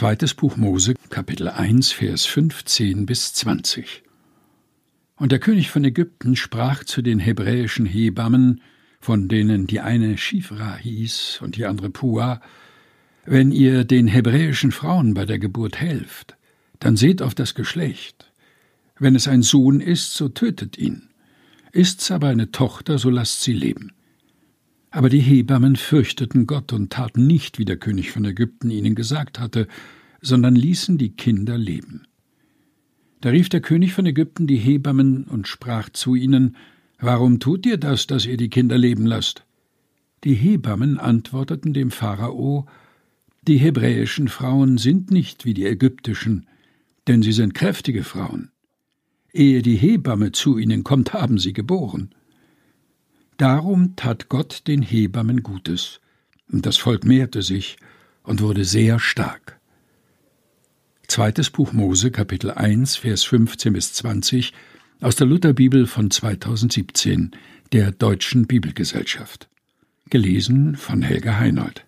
Zweites Buch Mose, Kapitel 1, Vers 15 bis 20. Und der König von Ägypten sprach zu den hebräischen Hebammen, von denen die eine Schifra hieß und die andere Pua, wenn ihr den hebräischen Frauen bei der Geburt helft, dann seht auf das Geschlecht. Wenn es ein Sohn ist, so tötet ihn. Ist's aber eine Tochter, so lasst sie leben. Aber die Hebammen fürchteten Gott und taten nicht, wie der König von Ägypten ihnen gesagt hatte, sondern ließen die Kinder leben. Da rief der König von Ägypten die Hebammen und sprach zu ihnen, Warum tut ihr das, dass ihr die Kinder leben lasst? Die Hebammen antworteten dem Pharao, Die hebräischen Frauen sind nicht wie die ägyptischen, denn sie sind kräftige Frauen. Ehe die Hebamme zu ihnen kommt, haben sie geboren. Darum tat Gott den Hebammen Gutes, und das Volk mehrte sich und wurde sehr stark. Zweites Buch Mose, Kapitel 1, Vers 15 bis 20 aus der Lutherbibel von 2017 der Deutschen Bibelgesellschaft. Gelesen von Helga Heinold.